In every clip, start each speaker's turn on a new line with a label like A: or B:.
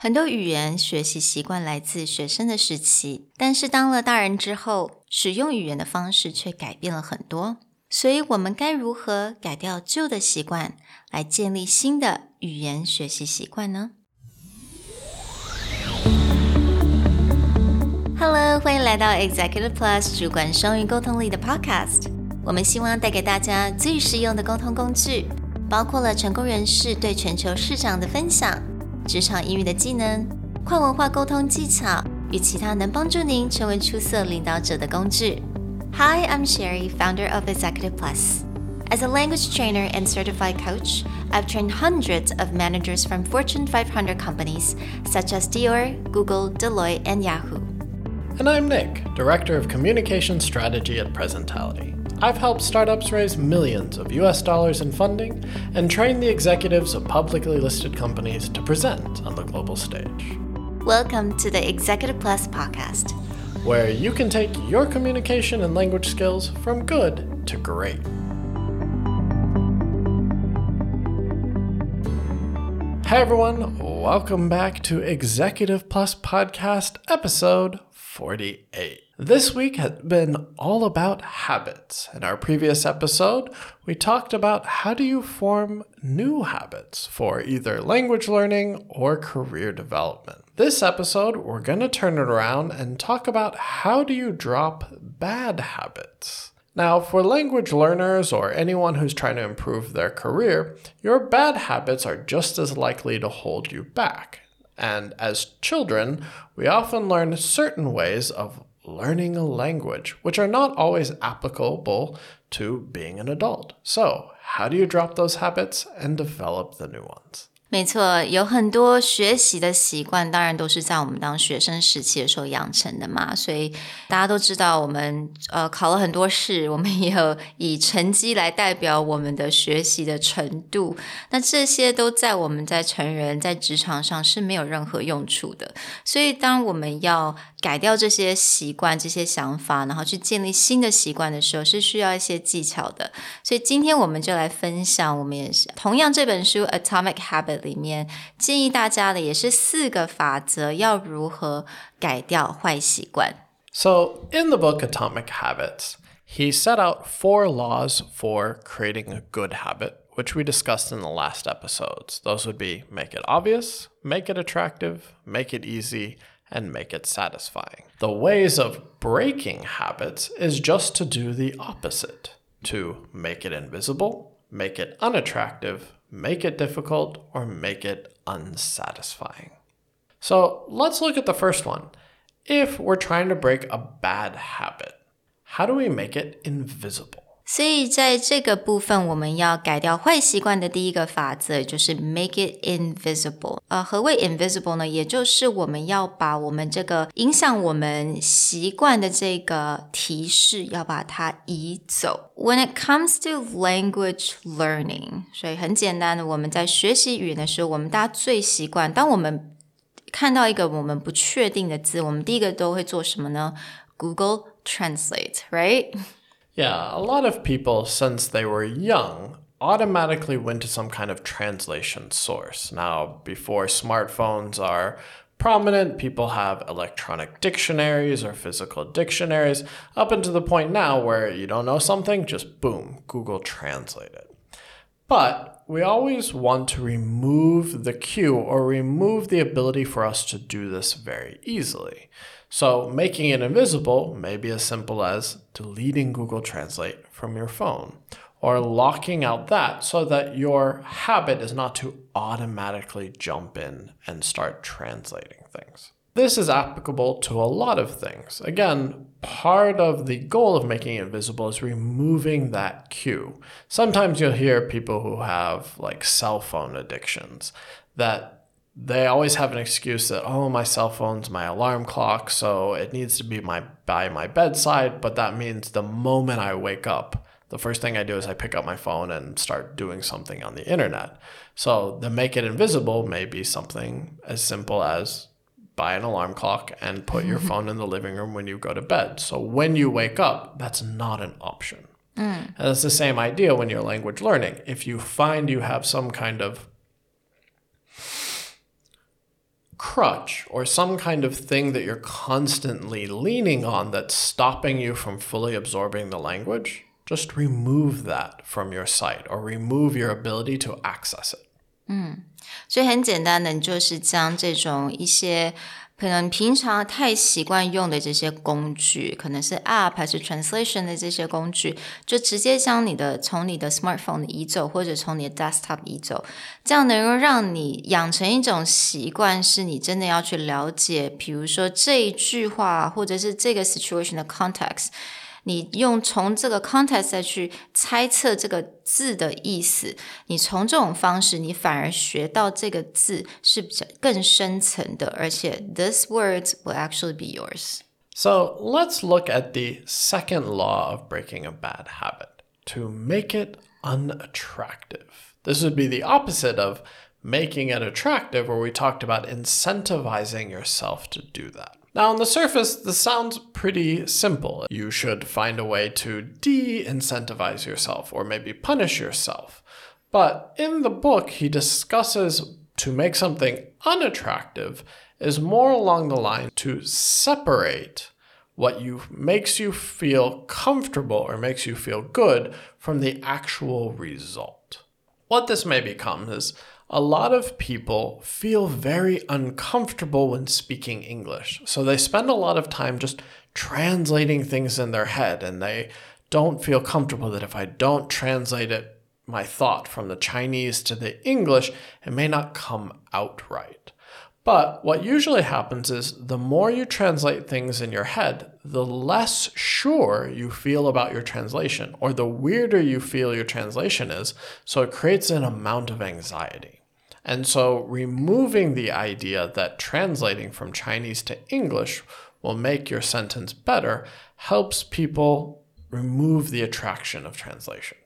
A: 很多语言学习习惯来自学生的时期，但是当了大人之后，使用语言的方式却改变了很多。所以，我们该如何改掉旧的习惯，来建立新的语言学习习惯呢？Hello，欢迎来到 Executive Plus 主管双语沟通力的 Podcast。我们希望带给大家最实用的沟通工具，包括了成功人士对全球市场的分享。职场英语的技能、跨文化沟通技巧与其他能帮助您成为出色领导者的工具。Hi, I'm Sherry, founder of Executive Plus. As a language trainer and certified coach, I've trained hundreds of managers from Fortune 500 companies such as Dior, Google, Deloitte, and Yahoo.
B: And I'm Nick, Director of Communication Strategy at Presentality. I've helped startups raise millions of US dollars in funding and train the executives of publicly listed companies to present on the global stage.
A: Welcome to the Executive Plus podcast,
B: where you can take your communication and language skills from good to great. Hey everyone, welcome back to Executive Plus Podcast episode 48. This week has been all about habits. In our previous episode, we talked about how do you form new habits for either language learning or career development. This episode, we're going to turn it around and talk about how do you drop bad habits. Now, for language learners or anyone who's trying to improve their career, your bad habits are just as likely to hold you back. And as children, we often learn certain ways of learning a language, which are not always applicable to being an adult. So, how do you drop those habits and develop the new ones?
A: 没错，有很多学习的习惯，当然都是在我们当学生时期的时候养成的嘛。所以大家都知道，我们呃考了很多试，我们也有以成绩来代表我们的学习的程度。那这些都在我们在成人在职场上是没有任何用处的。所以当我们要 改掉这些习惯、这些想法，然后去建立新的习惯的时候，是需要一些技巧的。所以今天我们就来分享，我们也是同样这本书《Atomic Habit》。里面建议大家的也是四个法则，要如何改掉坏习惯。
B: So in the book Atomic Habits, he set out four laws for creating a good habit, which we discussed in the last episodes. Those would be make it obvious, make it attractive, make it easy, and make it satisfying. The ways of breaking habits is just to do the opposite to make it invisible, make it unattractive, make it difficult, or make it unsatisfying. So let's look at the first one. If we're trying to break a bad habit, how do we make it invisible?
A: 所以在这个部分，我们要改掉坏习惯的第一个法则就是 make it invisible。呃，何谓 invisible 呢？也就是我们要把我们这个影响我们习惯的这个提示，要把它移走。When it comes to language learning，所以很简单的，我们在学习语言的时候，我们大家最习惯，当我们看到一个我们不确定的字，我们第一个都会做什么呢？Google translate，right？
B: Translate，right？Yeah, a lot of people, since they were young, automatically went to some kind of translation source. Now, before smartphones are prominent, people have electronic dictionaries or physical dictionaries, up until the point now where you don't know something, just boom, Google Translate it. But we always want to remove the cue or remove the ability for us to do this very easily. So making it invisible may be as simple as deleting Google Translate from your phone or locking out that so that your habit is not to automatically jump in and start translating things. This is applicable to a lot of things. Again, part of the goal of making it visible is removing that cue. Sometimes you'll hear people who have like cell phone addictions that they always have an excuse that oh my cell phone's my alarm clock so it needs to be my by my bedside. But that means the moment i wake up the first thing i do is i pick up my phone and start doing something on the internet. So the make it invisible may be something as simple as buy an alarm clock and put your phone in the living room when you go to bed. So when you wake up that's not an option. Mm. and it's the same idea when you're language learning. If you find you have some kind of crutch or some kind of thing that you're constantly leaning on that's stopping you from fully absorbing the language, just remove that from your sight or remove your ability to access it.
A: 所以很简单的，你就是将这种一些 可能平常太习惯用的这些工具，可能是 App 还是 Translation 的这些工具，就直接将你的从你的 Smartphone 移走，或者从你的 Desktop 移走，这样能够让你养成一种习惯，是你真的要去了解，比如说这一句话，或者是这个 situation 的 context。你用从这个 context 再去猜测这个字的意思，你从这种方式，你反而学到这个字是比较更深层的，而且 this words will actually be yours.
B: So let's look at the second law of breaking a bad habit to make it unattractive. This would be the opposite of making it attractive, where we talked about incentivizing yourself to do that. Now, on the surface, this sounds pretty simple. You should find a way to de incentivize yourself or maybe punish yourself. But in the book, he discusses to make something unattractive is more along the line to separate what you makes you feel comfortable or makes you feel good from the actual result. What this may become is a lot of people feel very uncomfortable when speaking English. So they spend a lot of time just translating things in their head and they don't feel comfortable that if I don't translate it, my thought from the Chinese to the English, it may not come out right. But what usually happens is the more you translate things in your head, the less sure you feel about your translation, or the weirder you feel your translation is. So it creates an amount of anxiety. And so removing the idea that translating from Chinese to English will make your sentence better helps people remove the attraction of translation.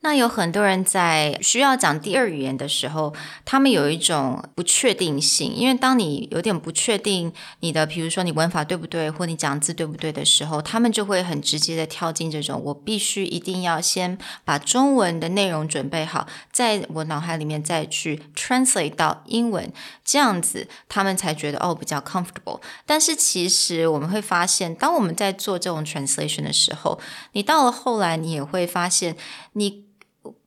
A: 那有很多人在需要讲第二语言的时候，他们有一种不确定性，因为当你有点不确定你的，比如说你文法对不对，或你讲字对不对的时候，他们就会很直接的跳进这种，我必须一定要先把中文的内容准备好，在我脑海里面再去 translate 到英文，这样子他们才觉得哦比较 comfortable。但是其实我们会发现，当我们在做这种 translation 的时候，你到了后来，你也会发现你。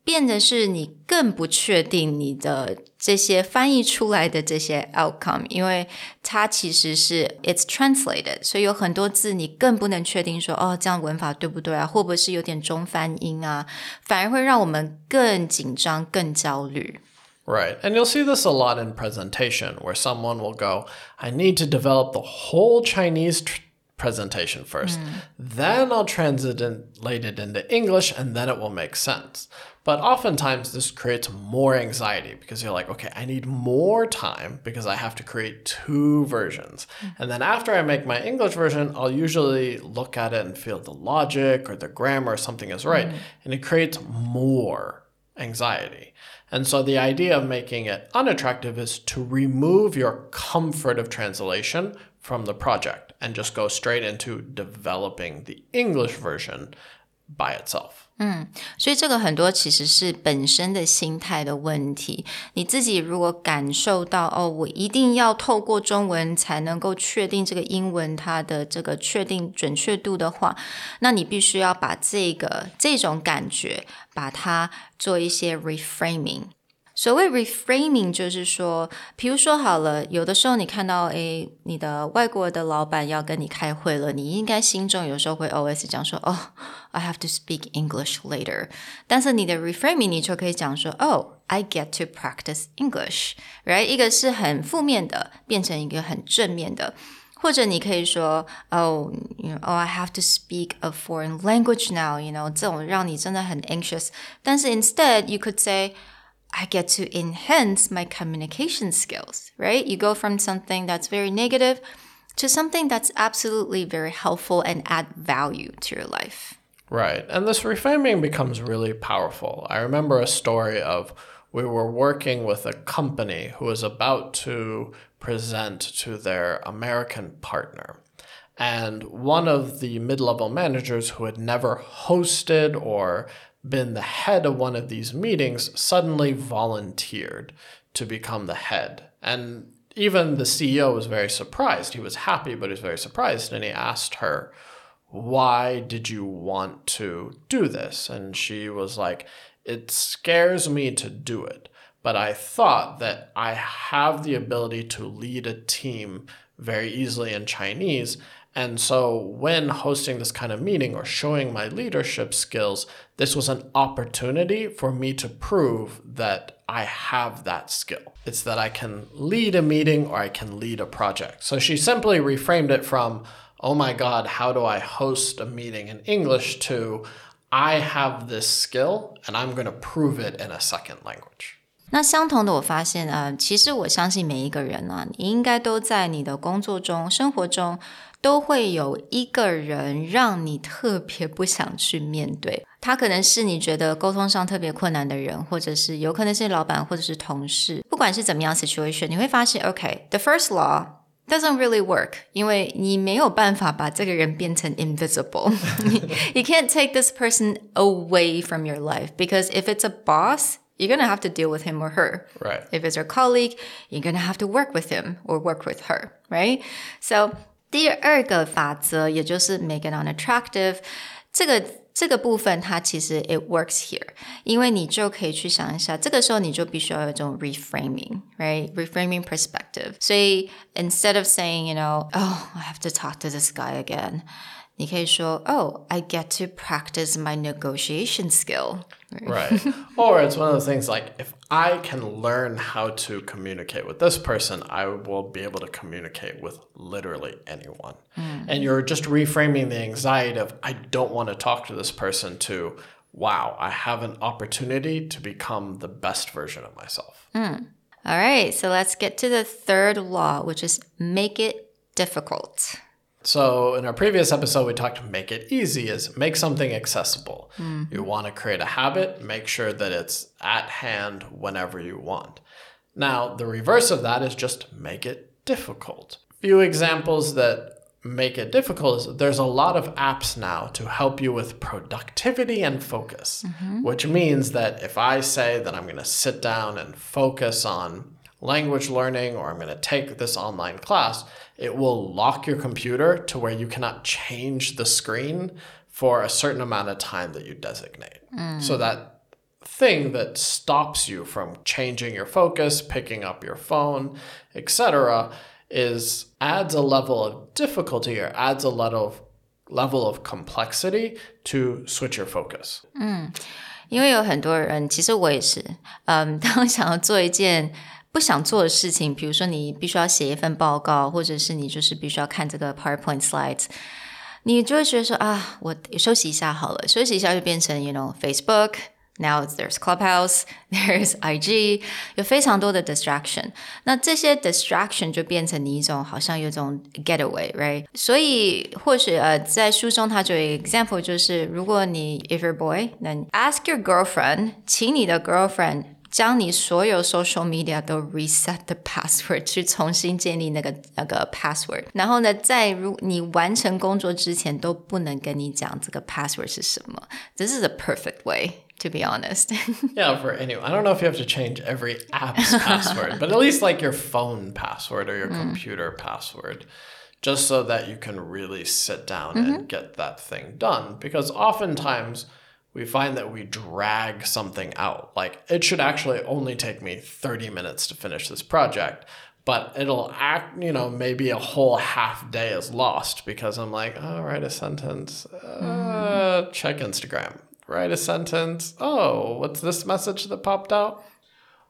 A: 变的是你更不确定你的这些翻译出来的这些 outcome，因为它其实是 it's translated，所以有很多字你更不能确定说哦这样文法对不对啊，会不会是有点中翻英啊，反而会让我们更紧张、更焦虑。
B: Right. And you'll see this a lot in presentation where someone will go, I need to develop the whole Chinese tr- presentation first. Mm. Then I'll translate it into English and then it will make sense. But oftentimes this creates more anxiety because you're like, okay, I need more time because I have to create two versions. Mm. And then after I make my English version, I'll usually look at it and feel the logic or the grammar or something is right. Mm. And it creates more anxiety. And so the idea of making it unattractive is to remove your comfort of translation from the project and just go straight into developing the English version by itself.
A: 嗯，所以这个很多其实是本身的心态的问题。你自己如果感受到哦，我一定要透过中文才能够确定这个英文它的这个确定准确度的话，那你必须要把这个这种感觉把它做一些 reframing。 所谓 reframing 就是说，比如说好了，有的时候你看到诶，你的外国的老板要跟你开会了，你应该心中有时候会 always 讲说，哦，I have to speak English later。但是你的 reframing 你就可以讲说，哦，I get to practice English，right？一个是很负面的，变成一个很正面的。或者你可以说，Oh, you know, oh, I have to speak a foreign language now. You know，这种让你真的很 anxious。但是 instead you could say I get to enhance my communication skills, right? You go from something that's very negative to something that's absolutely very helpful and add value to your life.
B: Right. And this reframing becomes really powerful. I remember a story of we were working with a company who was about to present to their American partner. And one of the mid level managers who had never hosted or been the head of one of these meetings suddenly volunteered to become the head. And even the CEO was very surprised. He was happy, but he was very surprised. And he asked her, Why did you want to do this? And she was like, It scares me to do it. But I thought that I have the ability to lead a team very easily in Chinese. And so, when hosting this kind of meeting or showing my leadership skills, this was an opportunity for me to prove that I have that skill. It's that I can lead a meeting or I can lead a project. So, she simply reframed it from, oh my God, how do I host a meeting in English to, I have this skill and I'm going to prove it in a second language.
A: 那相同的，我发现啊，其实我相信每一个人啊，你应该都在你的工作中、生活中， 都会有一个人让你特别不想去面对。他可能是你觉得沟通上特别困难的人，或者是有可能是老板，或者是同事。不管是怎么样 situation，你会发现，OK，the first law doesn't really work，因为你没有办法把这个人变成 invisible。you can't take this person away from your life because if it's a boss you're going to have to deal with him or her.
B: Right.
A: If it's your colleague, you're going to have to work with him or work with her, right? So 第二个法则，也就是 make it unattractive，这个这个部分它其实 it works here，因为你就可以去想一下，这个时候你就必须要有一种 reframing，right？reframing perspective。所以 instead of saying you know oh I have to talk to this guy again。 你可以说，Oh, I get to practice my negotiation skill.
B: Right. or it's one of those things like if I can learn how to communicate with this person, I will be able to communicate with literally anyone. Mm. And you're just reframing the anxiety of I don't want to talk to this person to wow, I have an opportunity to become the best version of myself.
A: Mm. All right, so let's get to the third law, which is make it difficult.
B: So, in our previous episode, we talked make it easy is make something accessible. Mm-hmm. You want to create a habit, make sure that it's at hand whenever you want. Now, the reverse of that is just make it difficult. Few examples that make it difficult is there's a lot of apps now to help you with productivity and focus, mm-hmm. which means that if I say that I'm going to sit down and focus on language learning or I'm going to take this online class, it will lock your computer to where you cannot change the screen for a certain amount of time that you designate. Mm. So that thing that stops you from changing your focus, picking up your phone, etc., is adds a level of difficulty or adds a level of level of complexity to switch your focus.
A: 嗯，因为有很多人，其实我也是，嗯，当想要做一件 不想做的事情，比如说你必须要写一份报告，或者是你就是必须要看这个 PowerPoint slides，你就会觉得说啊，我休息一下好了，休息一下就变成 you know Facebook。Now there's Clubhouse, there's IG，有非常多的 distraction。那这些 distraction 就变成你一种好像有种 getaway，right？所以或许呃，在书中它就有 example，就是如果你 if your boy，then ask your girlfriend，请你的 girlfriend。将你所有 social media 都 reset the password，去重新建立那个那个 password。然后呢，在如你完成工作之前，都不能跟你讲这个 password 是什么。This is a perfect way. To be honest.
B: yeah, for anyone. I don't know if you have to change every app's password, but at least like your phone password or your mm. computer password just so that you can really sit down mm -hmm. and mm-hmm. get that thing done. Because oftentimes we find that we drag something out. Like it should actually only take me 30 minutes to finish this project, but it'll act, you know, maybe a whole half day is lost because I'm like, oh, write a sentence, uh, mm. check Instagram, write a sentence. Oh, what's this message that popped out?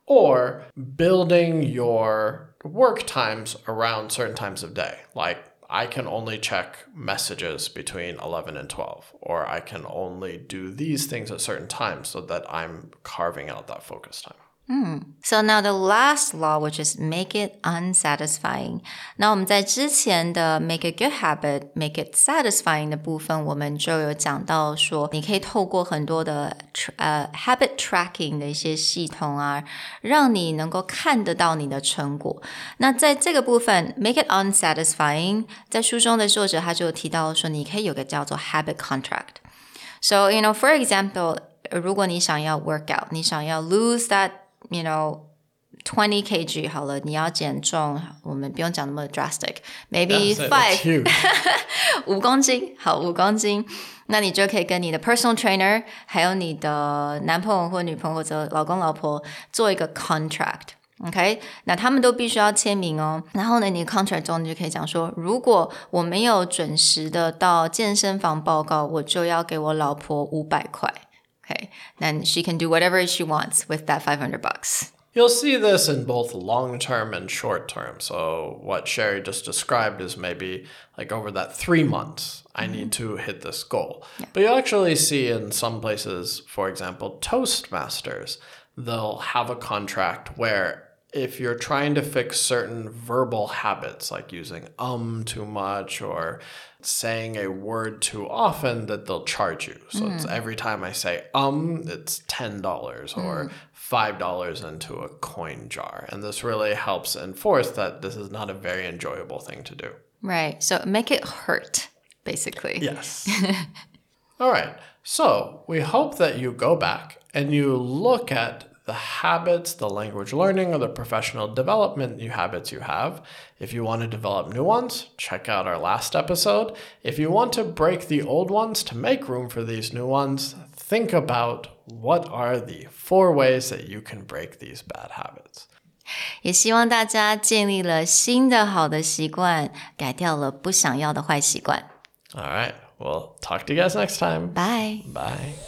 B: Or building your work times around certain times of day, like I can only check messages between 11 and 12, or I can only do these things at certain times so that I'm carving out that focus time.
A: Mm. So now the last law, which is make it unsatisfying. 那我们在之前的 make a good habit, make it satisfying 的部分，我们就有讲到说，你可以透过很多的呃 habit tracking 的一些系统啊，让你能够看得到你的成果。那在这个部分 make it unsatisfying，在书中的作者他就提到说，你可以有个叫做 habit contract。So you know, for example，如果你想要 work out，你想要 lose that you know twenty kg 好了，你要减重，我们不用讲那么 drastic，maybe
B: it, it's
A: five
B: huge.
A: 五公斤，好，五公斤，那你就可以跟你的 personal trainer，还有你的男朋友或女朋友或者老公老婆做一个 contract。OK，那他们都必须要签名哦。然后呢，你 contract 中你就可以讲说，如果我没有准时的到健身房报告，我就要给我老婆五百块。OK，then she can do whatever she wants with that five hundred bucks.
B: You'll see this in both long term and short term. So, what Sherry just described is maybe like over that three months, I need mm-hmm. to hit this goal. But you'll actually see in some places, for example, Toastmasters, they'll have a contract where if you're trying to fix certain verbal habits, like using um too much or saying a word too often, that they'll charge you. So it's every time I say um, it's $10 or $5 into a coin jar. And this really helps enforce that this is not a very enjoyable thing to do.
A: Right. So make it hurt, basically.
B: Yes. All right. So we hope that you go back and you look at the habits, the language learning, or the professional development you habits you have. If you want to develop new ones, check out our last episode. If you want to break the old ones to make room for these new ones, think about what are the four ways that you can break these bad habits.
A: 也希望大家建立了新的好的习惯，改掉了不想要的坏习惯。
B: All right. We'll talk to you guys next time.
A: Bye。
B: Bye.